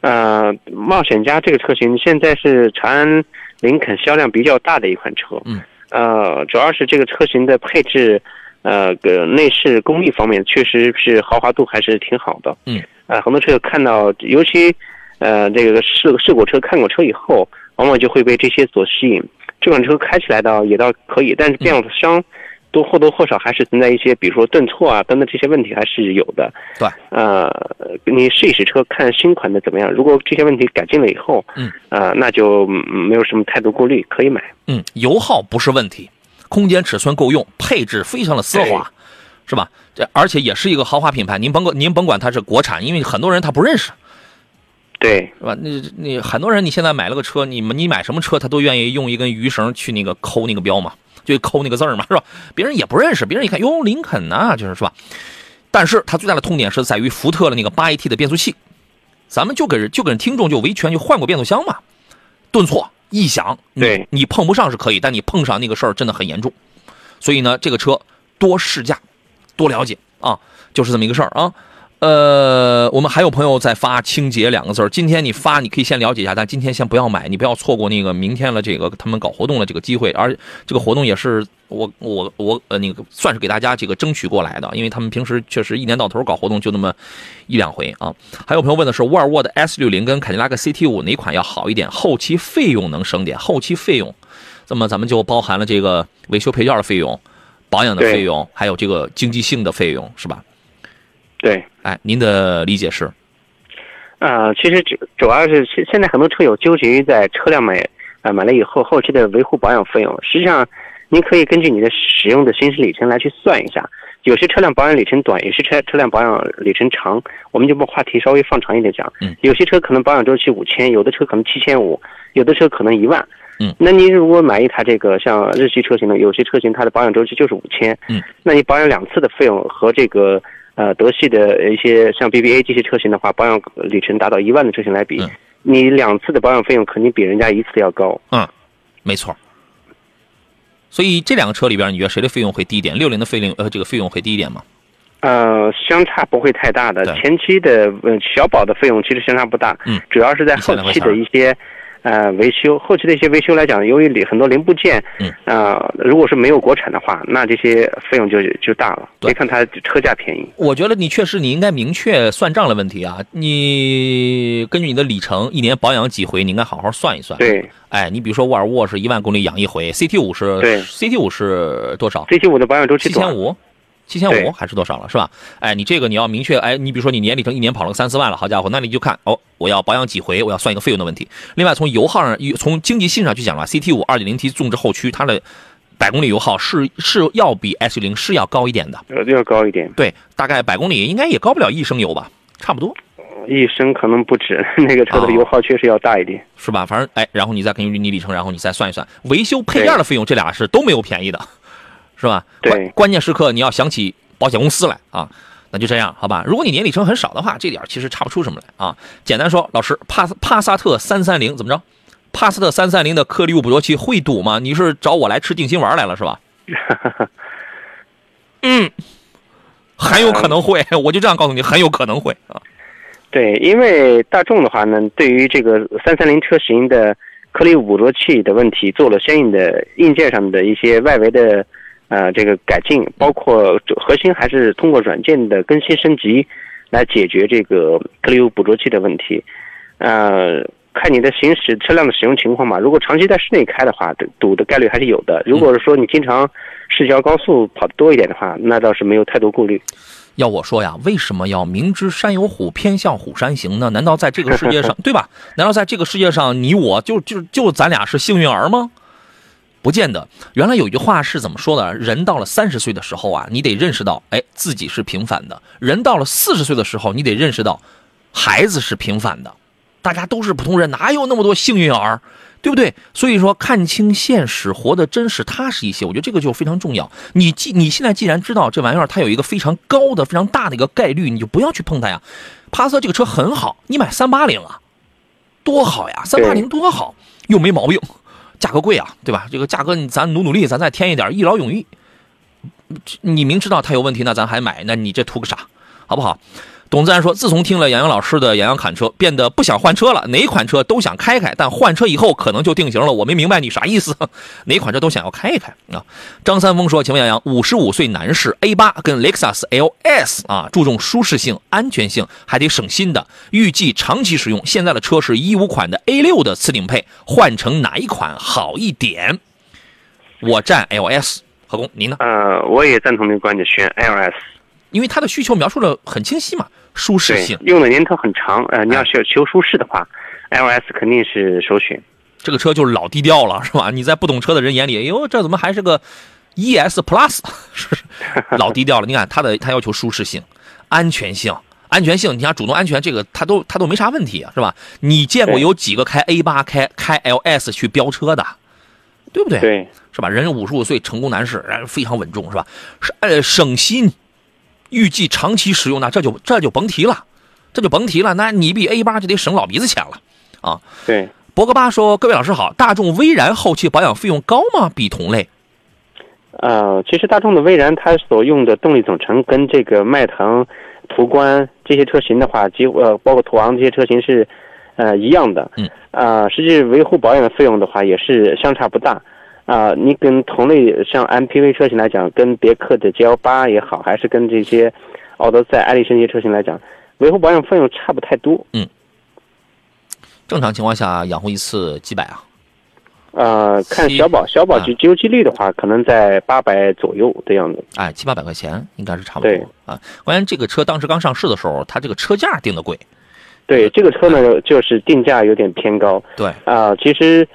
呃，冒险家这个车型现在是长安林肯销量比较大的一款车。嗯。呃，主要是这个车型的配置，呃，个内饰工艺方面确实是豪华度还是挺好的。嗯。呃，很多车友看到，尤其呃这个试试过车、看过车以后，往往就会被这些所吸引。这款车开起来倒也倒可以，但是变速箱多或多或少还是存在一些，比如说顿挫啊等等这些问题还是有的。对。呃，你试一试车，看新款的怎么样。如果这些问题改进了以后，嗯，呃，那就嗯没有什么太多顾虑，可以买。嗯，油耗不是问题，空间尺寸够用，配置非常的丝滑，是吧？这而且也是一个豪华品牌。您甭管您甭管它是国产，因为很多人他不认识，对，是吧？那那很多人你现在买了个车，你们你买什么车，他都愿意用一根鱼绳去那个抠那个标嘛，就抠那个字儿嘛，是吧？别人也不认识，别人一看哟林肯呐、就是是吧？但是它最大的痛点是在于福特的那个八 AT 的变速器。咱们就给人就给人听众就维权就换过变速箱嘛，顿挫异响，对你碰不上是可以，但你碰上那个事儿真的很严重。所以呢，这个车多试驾，多了解啊，就是这么一个事儿啊。呃，我们还有朋友在发“清洁”两个字儿。今天你发，你可以先了解一下，但今天先不要买，你不要错过那个明天了这个他们搞活动的这个机会。而这个活动也是我我我呃那个算是给大家这个争取过来的，因为他们平时确实一年到头搞活动就那么一两回啊。还有朋友问的是沃尔沃的 S 六零跟凯迪拉克 CT 五哪款要好一点？后期费用能省点？后期费用，那么咱们就包含了这个维修配件的费用、保养的费用，还有这个经济性的费用，是吧？对。哎，您的理解是？呃，其实主主要是现现在很多车友纠结于在车辆买啊买了以后后期的维护保养费用。实际上，您可以根据你的使用的行驶里程来去算一下。有些车辆保养里程短，有些车车辆保养里程长。我们就把话题稍微放长一点讲。嗯。有些车可能保养周期五千，有的车可能七千五，有的车可能一万。嗯。那您如果买一台这个像日系车型的，有些车型它的保养周期就是五千。嗯。那你保养两次的费用和这个。呃，德系的一些像 BBA 这些车型的话，保养里程达到一万的车型来比，嗯你两次的保养费用肯定比人家一次的要高。嗯，没错。所以这两个车里边，你觉得谁的费用会低一点？六零的费用呃，这个费用会低一点吗？呃，相差不会太大的。前期的呃小保的费用其实相差不大，嗯主要是在后期的一些呃维修，后期的一些维修来讲，由于里很多零部件，嗯，啊，如果是没有国产的话，那这些费用就就大了。别看它车价便宜，我觉得你确实你应该明确算账的问题啊！你根据你的里程，一年保养几回，你应该好好算一算。，对哎，你比如说沃尔沃是一万公里养一回，CT 五是对，CT 五是多少？，CT 五的保养周期短七千，五，七千五还是多少了，是吧？哎，你这个你要明确，哎，你比如说你年里程一年跑了个三四万了，好家伙，那你就看哦，我要保养几回，我要算一个费用的问题。另外，从油耗上，从经济性上去讲了，CT 五二点零 T 纵置后驱，它的百公里油耗是是要比 S 零是要高一点的，呃要高一点，对，大概百公里应该也高不了一升油吧，差不多。一升可能不止，[laughs] 那个车的哦油耗确实要大一点。是吧？反正哎，然后你再根据你里程，然后你再算一算维修配件的费用，这俩是都没有便宜的，是吧？对关关键时刻你要想起保险公司来啊，那就这样，好吧？如果你年里程很少的话，这点其实查不出什么来啊。简单说，老师，帕帕萨特三三零怎么着？帕萨特三三零的颗粒物捕捉器会堵吗？你是找我来吃定心丸来了是吧？[laughs] 嗯，很有可能会，我就这样告诉你，很有可能会啊。对，因为大众的话呢，对于这个三三零车型的颗粒物捕捉器的问题，做了相应的硬件上的一些外围的呃这个改进，包括核心还是通过软件的更新升级来解决这个颗粒物捕捉器的问题。呃，看你的行驶车辆的使用情况吧，如果长期在室内开的话，堵的概率还是有的。如果是说你经常市郊高速跑得多一点的话，那倒是没有太多顾虑。要我说呀，为什么要明知山有虎，偏向虎山行呢？难道在这个世界上，[laughs] 对吧？难道在这个世界上，你我就就就咱俩是幸运儿吗？不见得。原来有句话是怎么说的？人到了三十岁的时候啊，你得认识到，哎，自己是平凡的；人到了四十岁的时候，你得认识到，孩子是平凡的。大家都是普通人，哪有那么多幸运儿？对不对？所以说，看清现实，活得真实踏实一些，我觉得这个就非常重要。你既你现在既然知道这玩意儿它有一个非常高的、非常大的一个概率，你就不要去碰它呀。帕萨特这个车很好，你买三八零啊，多好呀！三八零多好，又没毛病，价格贵啊，对吧？这个价格咱努努力，咱再添一点，一劳永逸。你明知道它有问题，那咱还买，那你这图个啥？好不好？董自然说：“自从听了杨洋老师的《杨洋侃车》，变得不想换车了，哪款车都想开开，但换车以后可能就定型了。我没明白你啥意思，[laughs] 哪款车都想要开一开啊？”张三丰说：“请问杨洋，五十五岁男士 A 八跟雷克萨斯 LS 啊，注重舒适性、安全性，还得省心的，预计长期使用。现在的车是一五款的 A 六的次顶配，换成哪一款好一点？”我站 LS，何工，您呢？呃，我也赞同这个观点，选 LS。因为它的需求描述的很清晰嘛，舒适性，，用的年头很长。呃，你要求求舒适的话，LS 肯定是首选。这个车就是老低调了，是吧？你在不懂车的人眼里，哎呦，这怎么还是个 ES Plus？[laughs] 是 [laughs] 老低调了。你看它的，它要求舒适性、安全性、安全性。你像主动安全这个，它都它都没啥问题啊，是吧？你见过有几个开 A 八、开开 LS 去飙车的，对不对？对，是吧？人五十五岁成功男士，然后非常稳重，是吧？是呃省心，预计长期使用，那这就这就甭提了，这就甭提了。那你比 A 八就得省老鼻子钱了啊。对，博格巴说：“各位老师好，大众威然后期保养费用高吗？比同类？呃，其实大众的威然它所用的动力总成跟这个迈腾、途观这些车型的话，几乎呃包括途昂这些车型是呃一样的。嗯。啊，实际维护保养的费用的话也是相差不大。啊，你跟同类像 MPV 车型来讲，跟别克的 GL 八也好，还是跟这些奥德赛、艾力绅这些车型来讲，维护保养费用差不太多。嗯正常情况下养护一次几百啊？呃，看小保，小保啊就机油机滤的话，可能在八百左右的样子。哎，七八百块钱应该是差不对多啊。关键这个车当时刚上市的时候，它这个车价定的贵。对这个车呢，就是定价有点偏高。对，啊、其实，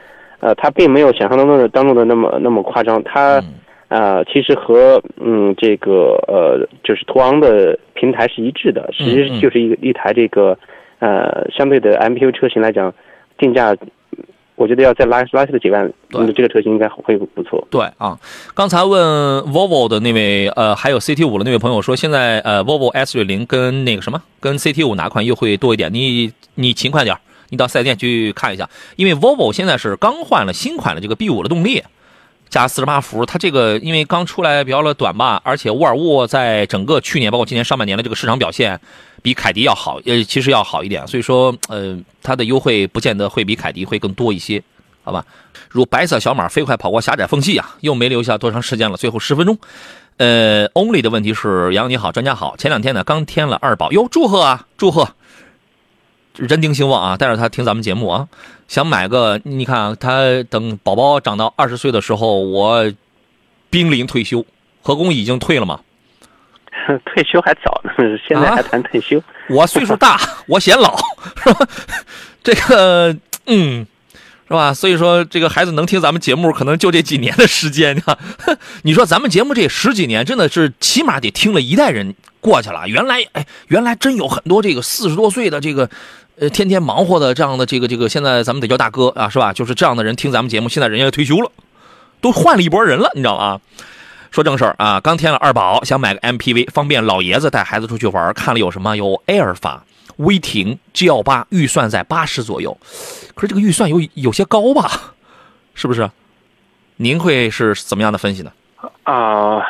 呃，它并没有想象当中的当中的那么那么夸张。它，嗯呃，其实和嗯这个呃就是途昂的平台是一致的，其实就是一个一台这个呃相对的 MPU 车型来讲，定价，我觉得要再拉拉下个几万，对嗯，这个车型应该会不错。对啊，刚才问 Volvo 的那位呃，还有 CT 五的那位朋友说，现在呃 Volvo S 六零跟那个什么，跟 CT 五哪款优惠多一点？你你勤快点儿，你到四 S 店去看一下，因为 Volvo 现在是刚换了新款的这个 B 五的动力，加四十八伏，它这个因为刚出来比较的短吧，而且沃尔沃在整个去年包括今年上半年的这个市场表现比凯迪要好，呃，其实要好一点，所以说呃，它的优惠不见得会比凯迪会更多一些。好吧，如白色小马飞快跑过狭窄缝隙啊，又没留下多长时间了，最后十分钟。呃，Only 的问题是，杨你好，专家好，前两天呢刚添了二宝，哟，祝贺啊，祝贺，人丁兴旺啊，带着他听咱们节目啊，想买个，你看啊，他等宝宝长到二十岁的时候，我濒临退休，何工已经退了吗？[laughs] 退休还早呢，[laughs] 现在啊还谈退休。我岁数大，[laughs] 我显老，是吧？这个，嗯，是吧？所以说，这个孩子能听咱们节目，可能就这几年的时间。你说咱们节目这十几年，真的是起码得听了一代人过去了。原来，哎，原来真有很多这个四十多岁的这个，呃，天天忙活的这样的这个这个，现在咱们得叫大哥啊，是吧？就是这样的人听咱们节目，现在人家退休了，都换了一拨人了，你知道吗？说正事儿啊，刚添了二宝，想买个 MPV，方便老爷子带孩子出去玩。看了有什么？有埃尔法、威霆、G L 八，预算在八十左右。可是这个预算有有些高吧？是不是？您会是怎么样的分析呢？啊、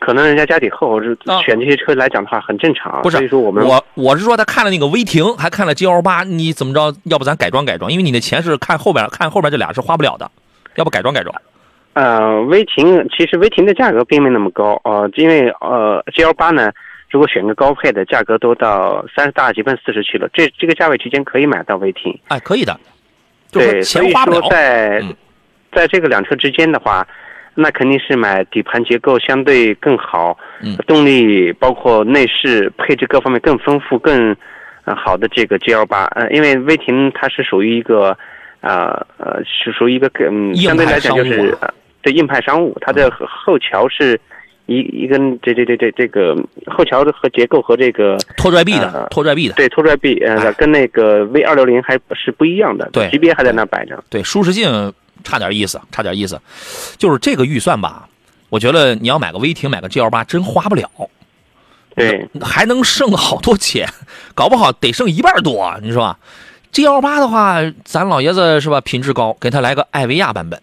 可能人家家底厚，是啊选这些车来讲的话很正常啊。不是所以说我们我我是说他看了那个威霆，还看了 G L 八，你怎么着？要不咱改装改装？因为你的钱是看后边，看后边这俩是花不了的，要不改装改装？呃，威霆其实威霆的价格并没那么高呃，因为呃 G L 八呢，如果选个高配的，价格都到三十大几奔四十去了，这这个价位区间可以买到威霆。哎，可以的，就是对，说所以钱花不了说。在、嗯在这个两车之间的话，那肯定是买底盘结构相对更好，嗯。动力包括内饰配置各方面更丰富、更呃好的这个 G L 八。呃，因为威霆它是属于一个呃呃是属于一个更相对来讲就是呃对硬派商务，它的后后桥是一一根这这这这这个后桥的和结构和这个拖拽臂的，呃拖拽臂的，对拖拽臂呃哎。跟那个 V 二六零还是不一样的，对级别还在那摆着。对，舒适性差点意思，差点意思。就是这个预算吧，我觉得你要买个威霆，买个 G L 八，真花不了，对，还能剩好多钱，搞不好得剩一半多，你说吧？G L 八的话，咱老爷子是吧，品质高，给他来个艾维亚版本，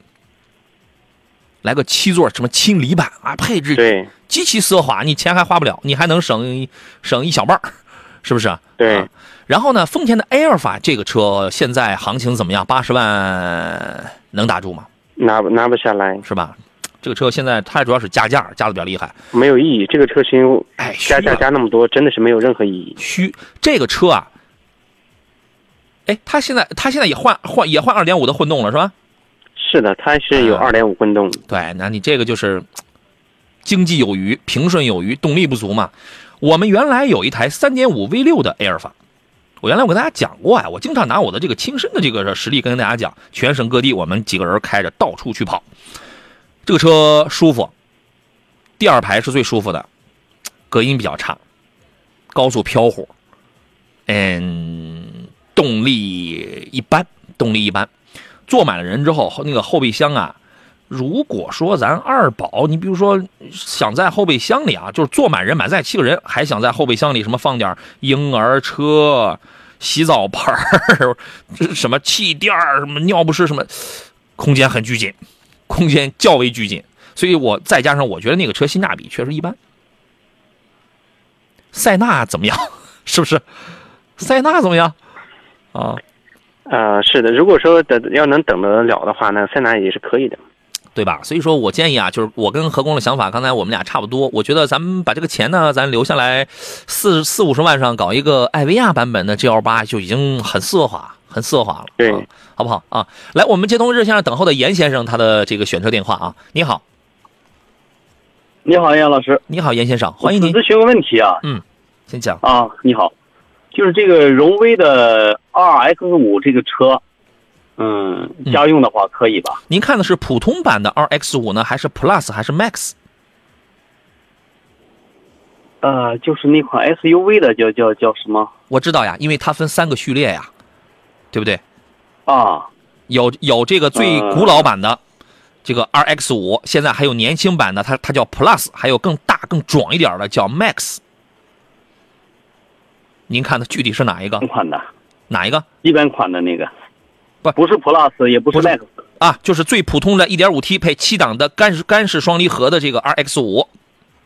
来个七座什么轻离版啊，配置对极其奢华，你钱还花不了，你还能省省一小半儿是不是？对啊然后呢，丰田的埃尔法这个车现在行情怎么样？八十万能打住吗？拿不拿不下来，是吧？这个车现在它主要是加价，加的比较厉害。没有意义。这个车型哎，加价加那么多，真的是没有任何意义。虚。这个车啊，哎，它现在它现在也换换也换二点五的混动了，是吧？是的，它是有啊二点五混动，对，那你这个就是经济有余，平顺有余，动力不足嘛。我们原来有一台三点五 V 六的埃尔法，我原来我跟大家讲过呀，我经常拿我的这个亲身的这个实力跟大家讲，全省各地我们几个人开着到处去跑，这个车舒服，第二排是最舒服的，隔音比较差，高速飘忽，嗯，动力一般，动力一般。坐满了人之后，那个后备箱啊，如果说咱二宝，你比如说想在后备箱里啊，就是坐满人，满载七个人，还想在后备箱里什么放点婴儿车、洗澡盆儿、什么气垫儿、什么尿不湿什么，空间很拘谨，空间较为拘谨。所以我再加上我觉得那个车性价比确实一般。塞纳怎么样？是不是？塞纳怎么样？啊，呃，是的，如果说等要能等得了的话，那塞纳也是可以的。对吧？所以说我建议啊，就是我跟何工的想法，刚才我们俩差不多。我觉得咱们把这个钱呢，咱留下来四四五十万上搞一个艾维亚版本的 GL 八，就已经很奢华，很奢华了。对，好不好啊？来，我们接通热线上等候的严先生，他的这个选车电话啊。你好，你好，严老师。你好，严先生，欢迎您。咨询个问题啊。嗯，先讲啊。你好，就是这个荣威的 RX 五这个车。嗯，家用的话可以吧？您看的是普通版的 RX 五呢，还是 Plus 还是 Max？呃，就是那款 SUV 的，叫叫叫什么？我知道呀，因为它分三个序列呀，对不对？啊，有有这个最古老版的这个 RX 五，现在还有年轻版的，它它叫 Plus，还有更大更壮一点的叫 Max。您看的具体是哪一个？款的哪一个？一般款的那个。不不是 Plus，也不是 Max 啊，就是最普通的 1.5T 配七档的干式干式双离合的这个 RX 五。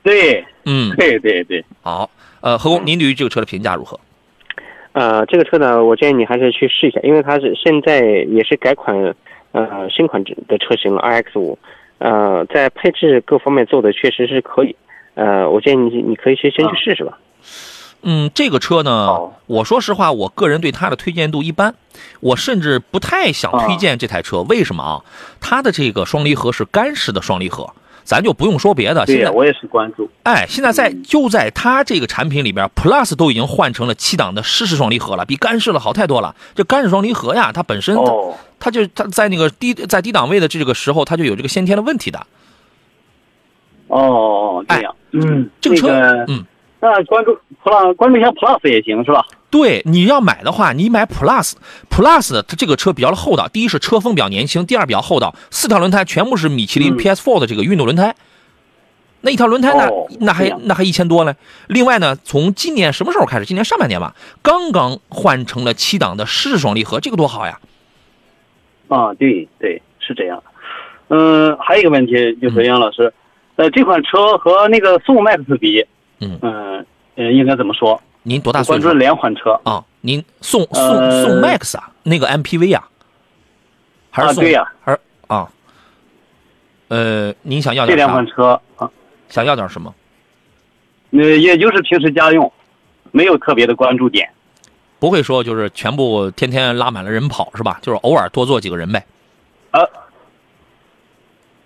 对，嗯，对对对。好，呃，何工，您对于这个车的评价如何？呃，这个车呢，我建议你还是去试一下，因为它是现在也是改款，呃，新款的车型了，RX 五，呃，在配置各方面做的确实是可以，呃，我建议你你可以先先去试试吧。嗯，这个车呢，我说实话，我个人对它的推荐度一般，我甚至不太想推荐这台车。为什么啊？它的这个双离合是干式的双离合，咱就不用说别的。现在我也是关注。哎，现在在就在它这个产品里边 Plus 都已经换成了七档的湿式双离合了，比干式的好太多了。这干式双离合呀，它本身它就它在那个低在低档位的这个时候，它就有这个先天的问题的。哦，这样，嗯，这个车，嗯。那关注 Plus，关注一下 Plus 也行是吧？对，你要买的话，你买 Plus，Plus 它这个车比较厚道。第一是车风比较年轻，第二比较厚道，四条轮胎全部是米其林 PS4 的这个运动轮胎。那一条轮胎呢？那还那还一千多嘞。另外呢，从今年什么时候开始？今年上半年吧，刚刚换成了七档的湿式双离合，这个多好呀！啊，对对，是这样。嗯，还有一个问题就是杨老师，呃，这款车和那个宋 MAX 比。嗯嗯呃，应该怎么说？您多大岁数？关注两款车啊，您宋宋宋 MAX 啊，那个 MPV 啊，还是宋？对呀，还是啊？呃，您想要这两款车啊？想要点什么？呃，也就是平时家用，没有特别的关注点。不会说就是全部天天拉满了人跑是吧？就是偶尔多坐几个人呗。呃，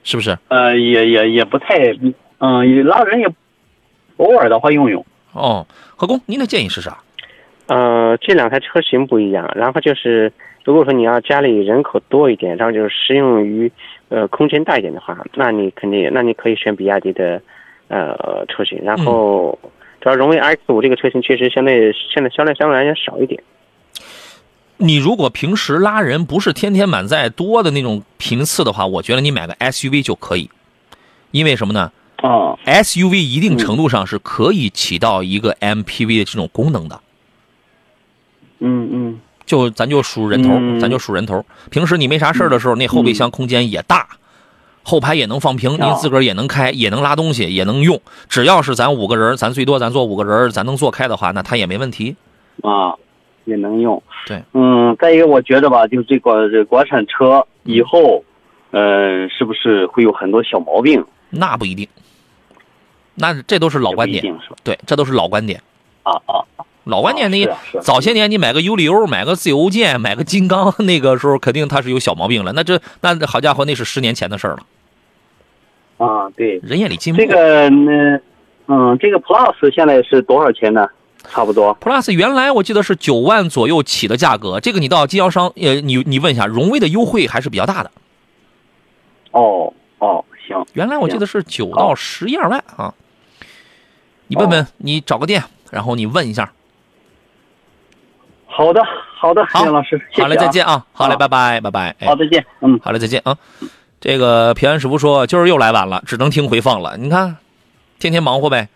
是不是？呃，也也也不太，嗯，拉人也。偶尔的话用用哦，何工，您的建议是啥？呃，这两台车型不一样，然后就是如果说你要家里人口多一点，然后就是适用于呃空间大一点的话，那你肯定那你可以选比亚迪的呃车型，然后主要荣威 X 五这个车型确实相对现在销量相对来讲少一点。你如果平时拉人不是天天满载多的那种频次的话，我觉得你买个 SUV 就可以，因为什么呢？啊，SUV 一定程度上是可以起到一个 MPV 的这种功能的。嗯嗯，就咱就数人头，咱就数人头。平时你没啥事的时候，那后备箱空间也大，后排也能放平，您自个儿也能开，也能拉东西，也能用。只要是咱五个人，咱最多咱坐五个人，咱能坐开的话，那它也没问题。啊，也能用。对，嗯，再一个，我觉得吧，就这个这国产车以后，嗯，是不是会有很多小毛病？那不一定。那这都是老观点，对，这都是老观点。啊啊，老观点，你早些年你买个尤里欧，买个自由舰，买个金刚，[laughs] 那个时候肯定它是有小毛病了。那这那好家伙，那是十年前的事儿了。啊，对，人眼里进步。这个呢，嗯，这个 Plus 现在是多少钱呢？差不多。Plus 原来我记得是九万左右起的价格，这个你到经销商，呃，你你问一下，荣威的优惠还是比较大的。哦哦，行。原来我记得是九到十一二万啊。你问问，你找个店，然后你问一下。好的，好的，好老师，好嘞，再见啊！好嘞，拜拜，拜拜。好，再见。嗯，好嘞，再见啊。这个平安师傅说今儿又来晚了，只能听回放了。你看，天天忙活呗。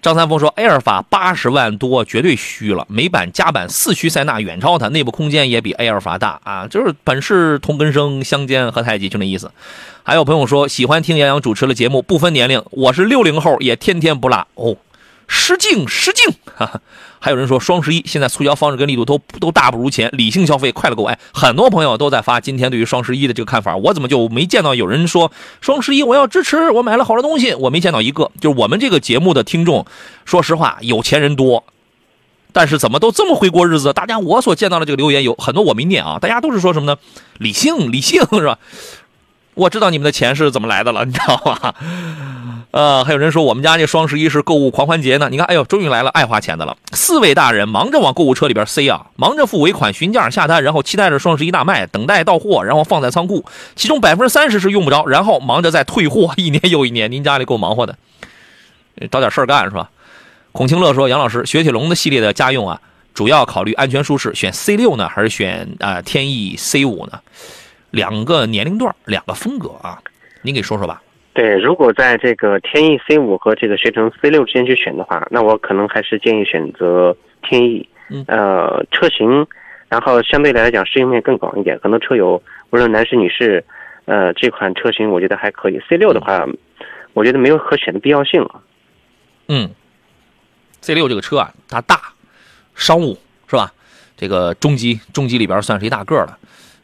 张三丰说：“埃尔法八十万多，绝对虚了。美版加版四驱塞纳远超它，内部空间也比埃尔法大啊！就是本是同根生，相煎何太急，就那意思。”还有朋友说喜欢听杨洋主持的节目，不分年龄，我是六零后，也天天不落哦。失敬失敬，还有人说双十一现在促销方式跟力度都都大不如前，理性消费快乐购。哎，很多朋友都在发今天对于双十一的这个看法，我怎么就没见到有人说双十一我要支持，我买了好多东西，我没见到一个。就是我们这个节目的听众，说实话有钱人多，但是怎么都这么会过日子？大家我所见到的这个留言有很多我没念啊，大家都是说什么呢？理性理性是吧？我知道你们的钱是怎么来的了，你知道吗？[laughs] 呃，还有人说我们家这双十一是购物狂欢节呢。你看，哎呦，终于来了爱花钱的了。四位大人忙着往购物车里边塞啊，忙着付尾款、询价、下单，然后期待着双十一大卖，等待到货，然后放在仓库。其中百分之三十是用不着，然后忙着再退货，一年又一年。您家里够忙活的，找点事儿干是吧？孔庆乐说：“杨老师，雪铁龙的系列的家用啊，主要考虑安全舒适，选 C 六呢，还是选啊天翼 C 五呢？两个年龄段，两个风格啊，您给说说吧。”对，如果在这个天翼 C 五和这个雪铁龙 C 六之间去选的话，那我可能还是建议选择天翼。嗯，呃，车型，然后相对来讲适应面更广一点，很多车友无论男士女士，呃，这款车型我觉得还可以。C 六的话，我觉得没有可选的必要性了。嗯，C 六这个车啊，它大，商务是吧？这个中级中级里边算是一大个了。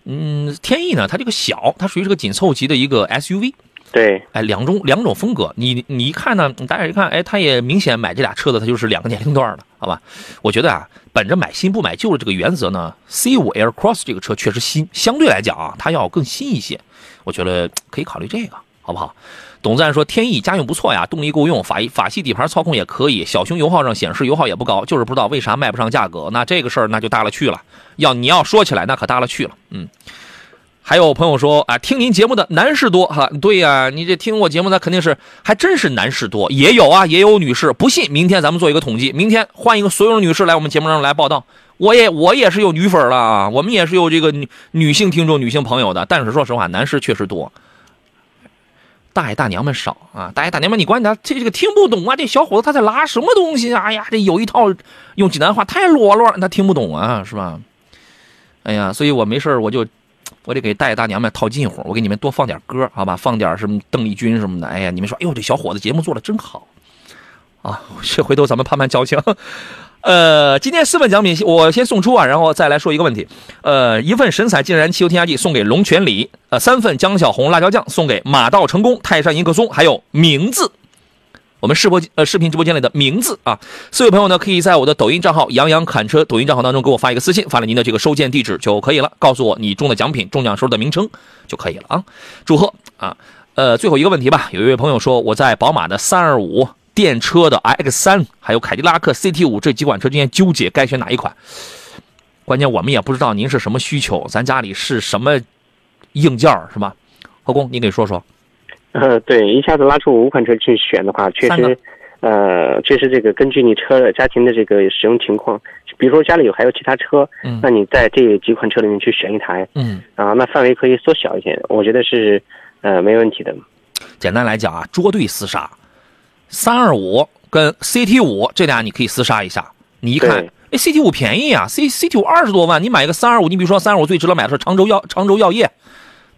嗯，天翼呢，它这个小，它属于是个紧凑级的一个 SUV。对，哎，两种两种风格，你你一看呢，大家一看，哎，他也明显买这俩车子，他就是两个年龄段的，好吧？我觉得啊，本着买新不买旧的这个原则呢，C 五 Air Cross 这个车确实新，相对来讲啊，它要更新一些，我觉得可以考虑这个，好不好？董赞说，天翼家用不错呀，动力够用，法法系底盘操控也可以，小熊油耗上显示油耗也不高，就是不知道为啥卖不上价格，那这个事儿那就大了去了，要你要说起来那可大了去了，嗯。还有朋友说啊，听您节目的男士多哈，对呀，你这听我节目的肯定是还真是男士多，也有啊，也有女士。不信，明天咱们做一个统计，明天换一个所有的女士来我们节目上来报道。我也我也是有女粉了啊，我们也是有这个女女性听众、女性朋友的。但是说实话，男士确实多，大爷大娘们少啊。大爷大娘们，你管他这这个听不懂啊，这小伙子他在拉什么东西啊？哎呀，这有一套用济南话太啰啰，他听不懂啊，是吧？哎呀，所以我没事我就。我得给大爷大娘们套近乎，我给你们多放点歌，好吧？放点什么邓丽君什么的。哎呀，你们说，哎呦，这小伙子节目做的真好啊！这回头咱们攀攀交情。呃，今天四份奖品我先送出啊，然后再来说一个问题。呃，一份神采劲然汽油添加剂送给龙泉里，呃，三份江小红辣椒酱送给马到成功泰山迎客松，还有名字。我们视播呃视频直播间里的名字啊，四位朋友呢可以在我的抖音账号杨洋侃车抖音账号当中给我发一个私信，发了您的这个收件地址就可以了，告诉我你中的奖品中奖时候的名称就可以了啊，祝贺啊！呃，最后一个问题吧，有一位朋友说我在宝马的三二五 [laughs] 电车的 X 三还有凯迪拉克 CT 五这几款车之间纠结该选哪一款，关键我们也不知道您是什么需求，咱家里是什么硬件是吧？何工，你给说说。呃，对，一下子拉出五款车去选的话，确实，呃，确实这个根据你车的家庭的这个使用情况，比如说家里有还有其他车，嗯，那你在这几款车里面去选一台，嗯，啊，那范围可以缩小一点，我觉得是，呃，没问题的。简单来讲啊，捉对厮杀，三二五跟 CT 五这俩你可以厮杀一下。你一看，哎，CT 五便宜啊，C CT 五二十多万，你买一个三二五，你比如说三二五最值得买的是常州药常州药业。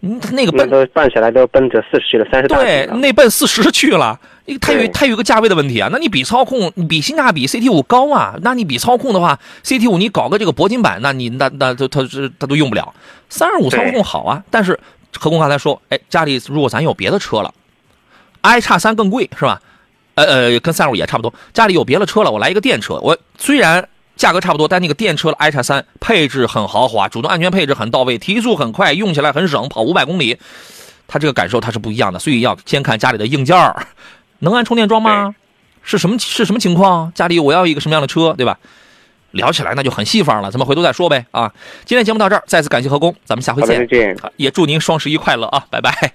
嗯，那个奔都办起来都奔着四十去了，三十对，那奔四十去了。它有它有一个价位的问题啊。那你比操控，你比性价比，CT 五高啊。那你比操控的话，CT 五你搞个这个铂金版，那你那那它它是它都用不了。三二五操控好啊，但是何工刚才说，哎，家里如果咱有别的车了，i 叉三更贵是吧？呃呃，跟三五也差不多。家里有别的车了，我来一个电车，我虽然。价格差不多，但那个电车的 i 叉三配置很豪华，主动安全配置很到位，提速很快，用起来很省，跑五百公里，它这个感受它是不一样的。所以要先看家里的硬件儿，能安充电桩吗？是什么是什么情况？家里我要一个什么样的车，对吧？聊起来那就很细方了，咱们回头再说呗啊！今天节目到这儿，再次感谢何工，咱们下回见。也祝您双十一快乐啊！拜拜。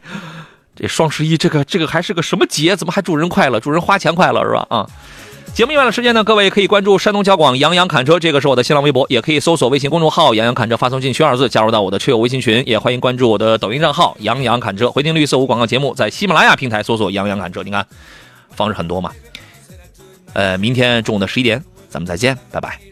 这双十一这个这个还是个什么节？怎么还祝人快乐？祝人花钱快乐是吧？啊！节目以外的时间呢，各位可以关注山东交广杨洋侃车，这个是我的新浪微博，也可以搜索微信公众号“杨洋侃车”，发送进去二字，加入到我的车友微信群。也欢迎关注我的抖音账号“杨洋侃车”，回听绿色无广告节目，在喜马拉雅平台搜索“杨洋侃车”，你看方式很多嘛。呃，明天中午的十一点，咱们再见，拜拜。